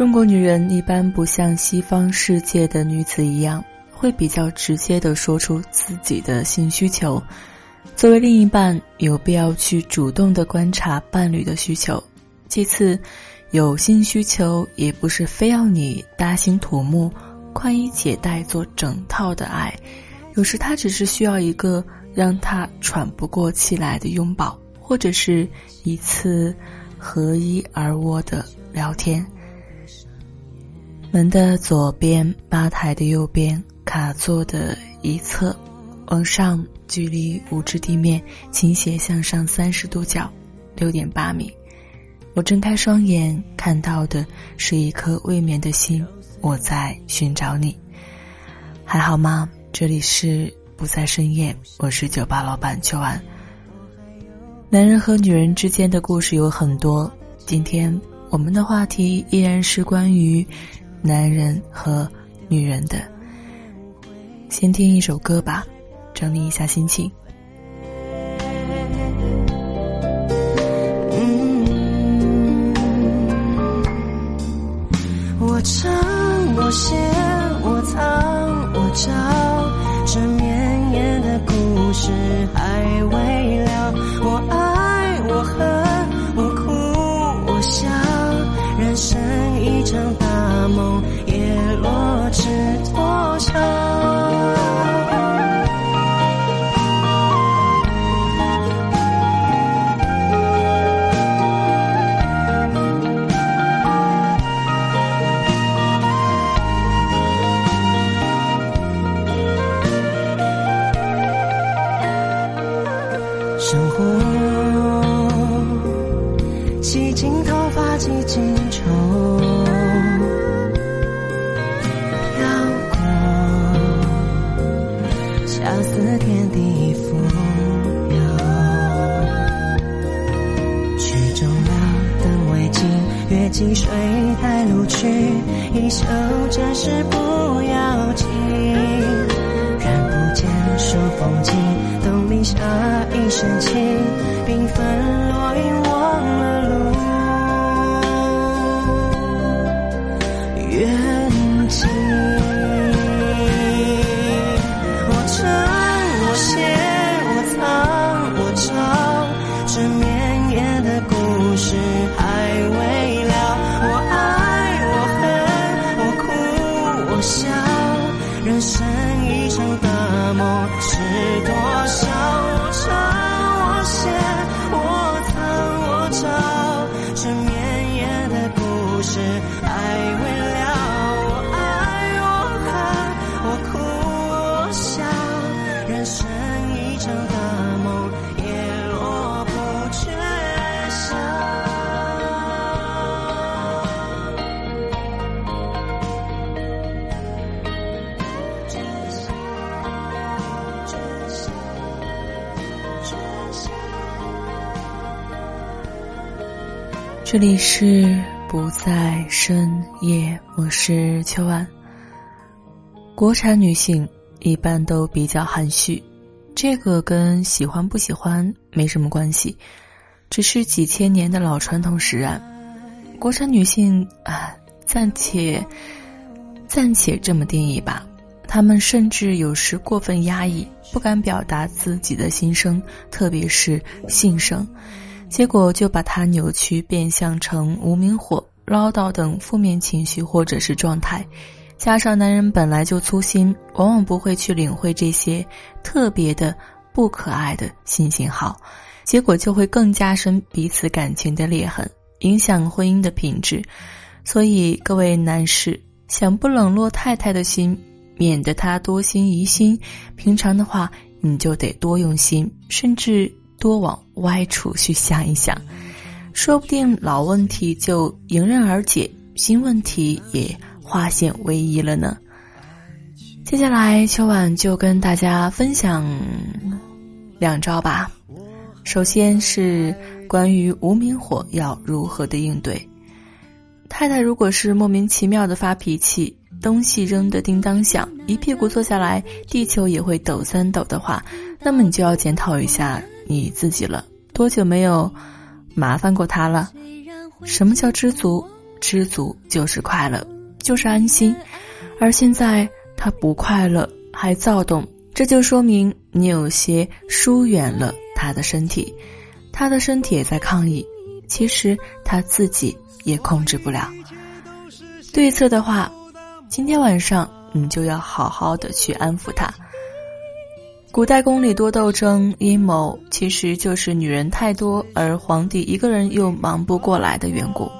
中国女人一般不像西方世界的女子一样，会比较直接的说出自己的性需求。作为另一半，有必要去主动的观察伴侣的需求。其次，有性需求也不是非要你大兴土木、宽衣解带做整套的爱，有时他只是需要一个让他喘不过气来的拥抱，或者是一次合衣而卧的聊天。门的左边，吧台的右边，卡座的一侧，往上距离五至地面倾斜向上三十度角，六点八米。我睁开双眼，看到的是一颗未眠的心。我在寻找你，还好吗？这里是不在深夜，我是酒吧老板秋安。男人和女人之间的故事有很多，今天我们的话题依然是关于。男人和女人的，先听一首歌吧，整理一下心情。是不这里是不在深夜，我是秋安。国产女性一般都比较含蓄，这个跟喜欢不喜欢没什么关系，只是几千年的老传统使然。国产女性啊，暂且暂且这么定义吧，她们甚至有时过分压抑，不敢表达自己的心声，特别是性声。结果就把它扭曲变相成无名火、唠叨等负面情绪或者是状态，加上男人本来就粗心，往往不会去领会这些特别的不可爱的新信号，结果就会更加深彼此感情的裂痕，影响婚姻的品质。所以各位男士，想不冷落太太的心，免得她多心疑心。平常的话，你就得多用心，甚至多往歪处去想一想，说不定老问题就迎刃而解，新问题也化险为夷了呢。接下来，秋晚就跟大家分享两招吧。首先是关于无名火要如何的应对。太太如果是莫名其妙的发脾气，东西扔得叮当响，一屁股坐下来，地球也会抖三抖的话，那么你就要检讨一下你自己了。多久没有麻烦过他了？什么叫知足？知足就是快乐，就是安心。而现在。他不快乐，还躁动，这就说明你有些疏远了他的身体，他的身体也在抗议。其实他自己也控制不了。对策的话，今天晚上你就要好好的去安抚他。古代宫里多斗争阴谋，其实就是女人太多，而皇帝一个人又忙不过来的缘故。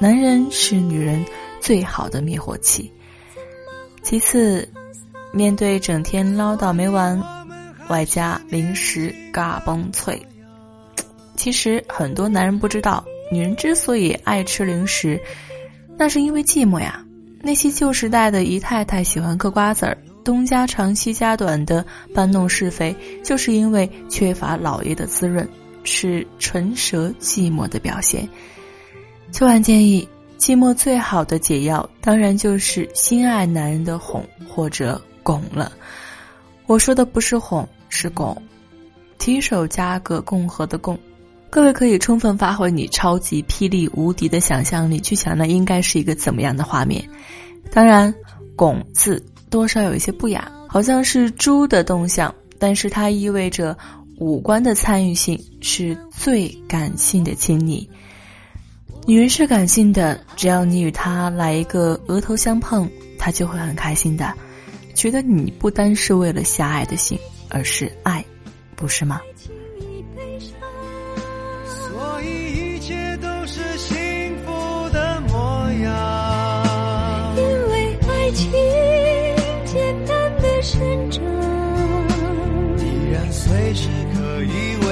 男人是女人最好的灭火器。其次，面对整天唠叨没完，外加零食嘎嘣脆，其实很多男人不知道，女人之所以爱吃零食，那是因为寂寞呀。那些旧时代的姨太太喜欢嗑瓜子儿，东家长西家短的搬弄是非，就是因为缺乏老爷的滋润，是唇舌寂寞的表现。秋晚建议。寂寞最好的解药，当然就是心爱男人的哄或者拱了。我说的不是哄，是拱，提手加个共和的共。各位可以充分发挥你超级霹雳无敌的想象力，去想那应该是一个怎么样的画面。当然，拱字多少有一些不雅，好像是猪的动向，但是它意味着五官的参与性，是最感性的亲昵。女人是感性的，只要你与她来一个额头相碰，她就会很开心的，觉得你不单是为了狭隘的心，而是爱，不是吗？谁是可以？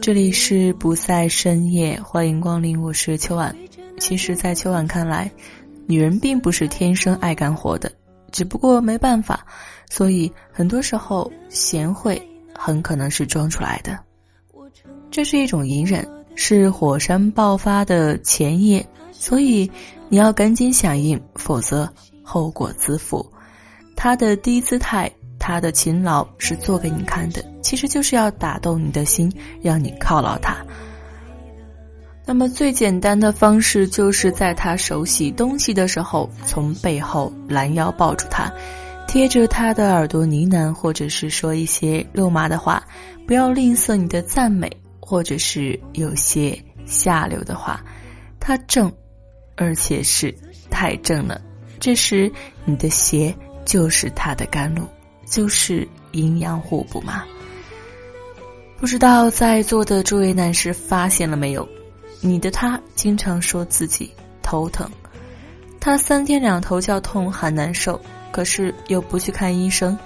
这里是不在深夜，欢迎光临，我是秋晚。其实，在秋晚看来，女人并不是天生爱干活的，只不过没办法，所以很多时候贤惠很可能是装出来的。这是一种隐忍，是火山爆发的前夜，所以你要赶紧响应，否则后果自负。她的低姿态。他的勤劳是做给你看的，其实就是要打动你的心，让你犒劳他。那么最简单的方式，就是在他手洗东西的时候，从背后拦腰抱住他，贴着他的耳朵呢喃，或者是说一些肉麻的话，不要吝啬你的赞美，或者是有些下流的话。他正，而且是太正了，这时你的鞋就是他的甘露。就是阴阳互补嘛。不知道在座的诸位男士发现了没有？你的他经常说自己头疼，他三天两头叫痛喊难受，可是又不去看医生。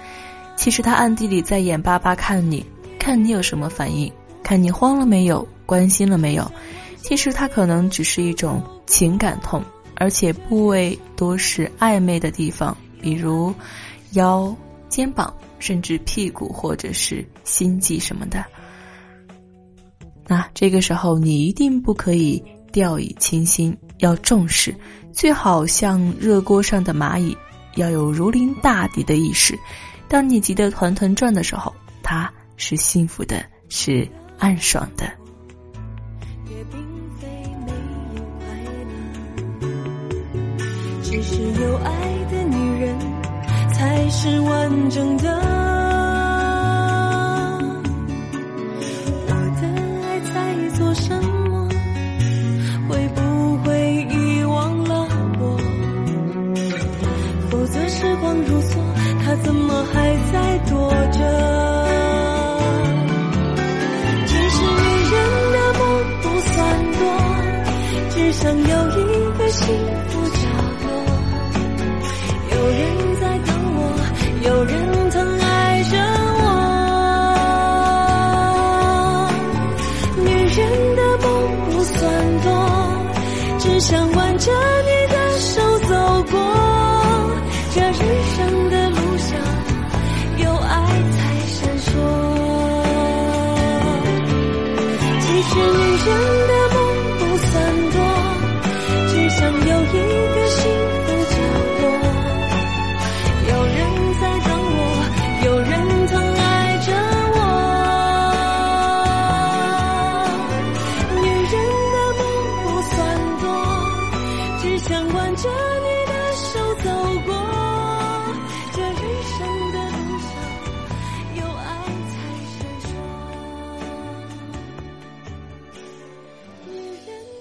其实他暗地里在眼巴巴看你，看你有什么反应，看你慌了没有，关心了没有。其实他可能只是一种情感痛，而且部位多是暧昧的地方，比如腰、肩膀，甚至屁股或者是心悸什么的。那这个时候你一定不可以掉以轻心，要重视，最好像热锅上的蚂蚁，要有如临大敌的意识。当你急得团团转的时候，他是幸福的，是暗爽的。也并非没有快乐，只是有爱是完整的。人的梦不算多，只想挽着你的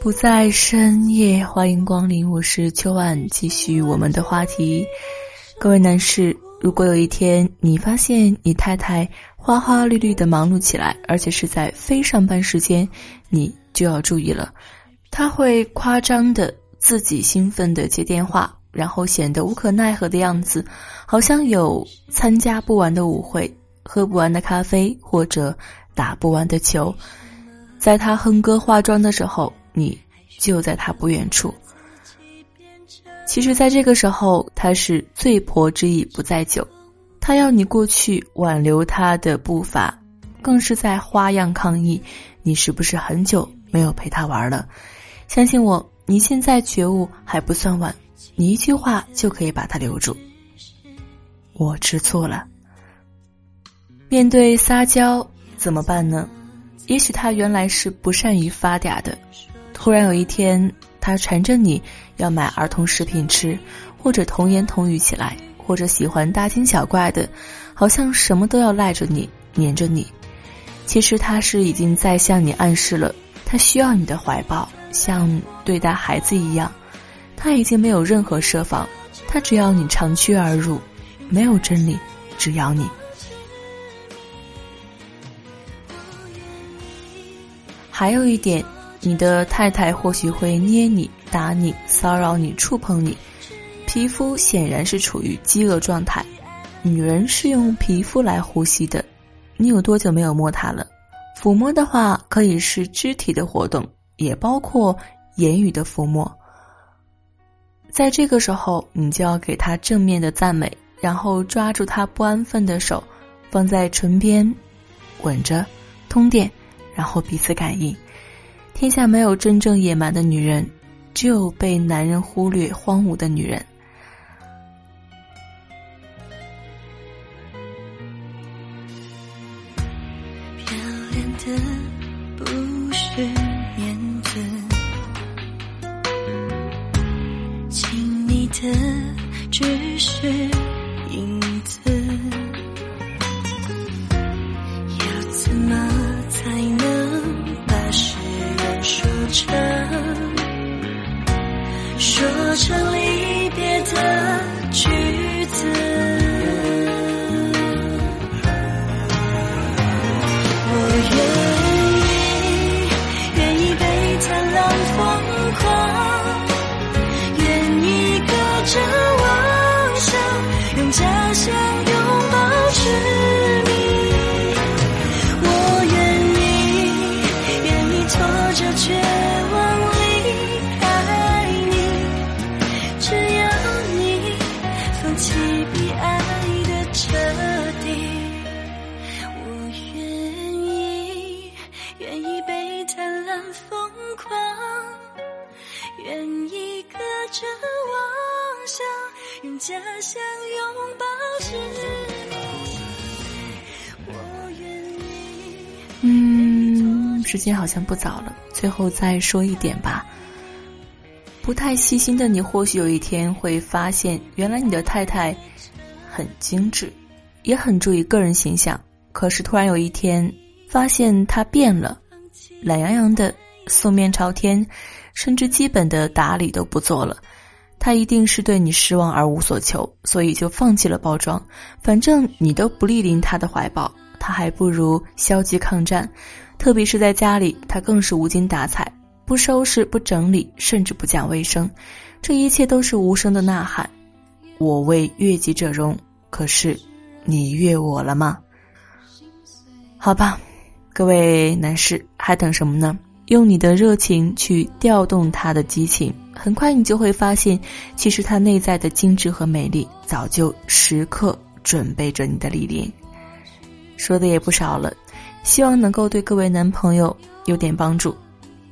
不在深夜，欢迎光临，我是秋晚，继续我们的话题。各位男士，如果有一天你发现你太太花花绿绿的忙碌起来，而且是在非上班时间，你就要注意了，她会夸张的自己兴奋的接电话，然后显得无可奈何的样子，好像有参加不完的舞会、喝不完的咖啡或者打不完的球。在她哼歌化妆的时候，你就在他不远处。其实，在这个时候，他是醉婆之意不在酒，他要你过去挽留他的步伐，更是在花样抗议你是不是很久没有陪他玩了。相信我，你现在觉悟还不算晚，你一句话就可以把他留住。我吃错了。面对撒娇怎么办呢？也许他原来是不善于发嗲的，突然有一天，他缠着你要买儿童食品吃，或者童言童语起来，或者喜欢大惊小怪的，好像什么都要赖着你，黏着你。其实他是已经在向你暗示了，他需要你的怀抱，像对待孩子一样。他已经没有任何设防，他只要你长驱而入，没有真理，只要你。还有一点，你的太太或许会捏你、打你、骚扰你、触碰你，皮肤显然是处于饥饿状态。女人是用皮肤来呼吸的，你有多久没有摸她了？抚摸的话，可以是肢体的活动，也包括言语的抚摸。在这个时候，你就要给她正面的赞美，然后抓住她不安分的手，放在唇边，吻着，通电。然后彼此感应，天下没有真正野蛮的女人，只有被男人忽略、荒芜的女人。时间好像不早了，最后再说一点吧。不太细心的你，或许有一天会发现，原来你的太太很精致，也很注意个人形象。可是突然有一天，发现她变了，懒洋洋的，素面朝天。甚至基本的打理都不做了，她一定是对你失望而无所求，所以就放弃了包装。反正你都不莅临他的怀抱，他还不如消极抗战。特别是在家里，他更是无精打采，不收拾、不整理，甚至不讲卫生。这一切都是无声的呐喊：“我为悦己者容。”可是，你悦我了吗？好吧，各位男士，还等什么呢？用你的热情去调动他的激情，很快你就会发现，其实他内在的精致和美丽早就时刻准备着你的莅临。说的也不少了，希望能够对各位男朋友有点帮助。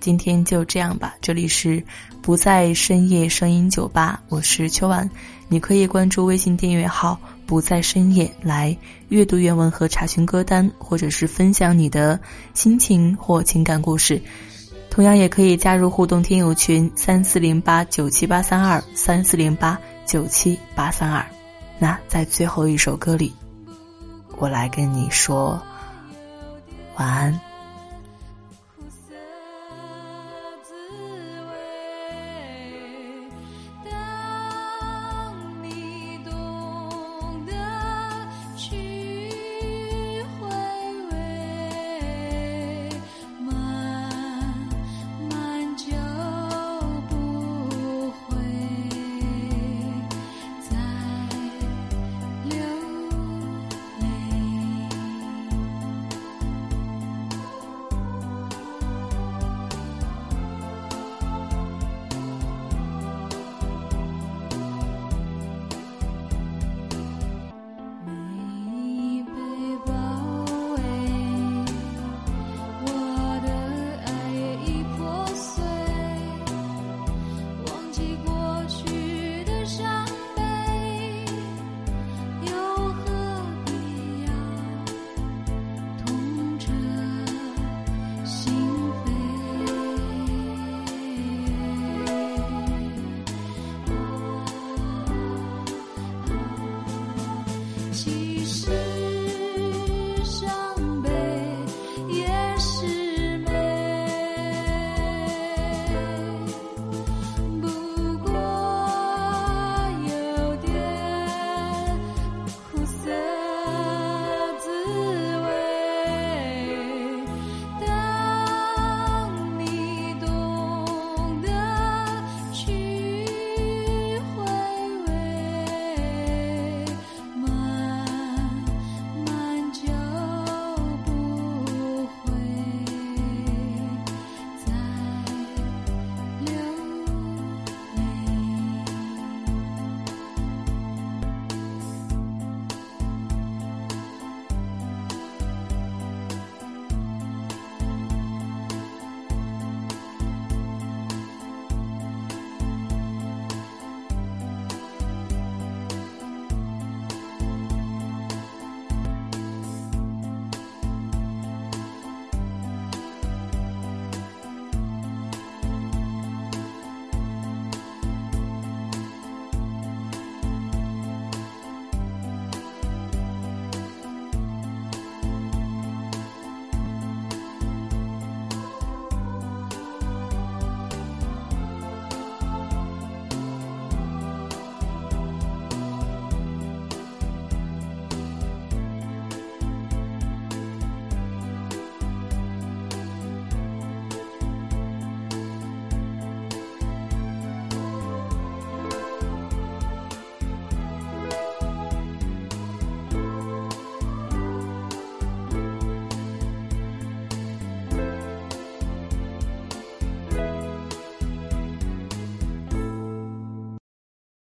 今天就这样吧，这里是不在深夜声音酒吧，我是秋晚，你可以关注微信订阅号“不在深夜”来阅读原文和查询歌单，或者是分享你的心情或情感故事。同样也可以加入互动听友群三四零八九七八三二三四零八九七八三二。那在最后一首歌里，我来跟你说晚安。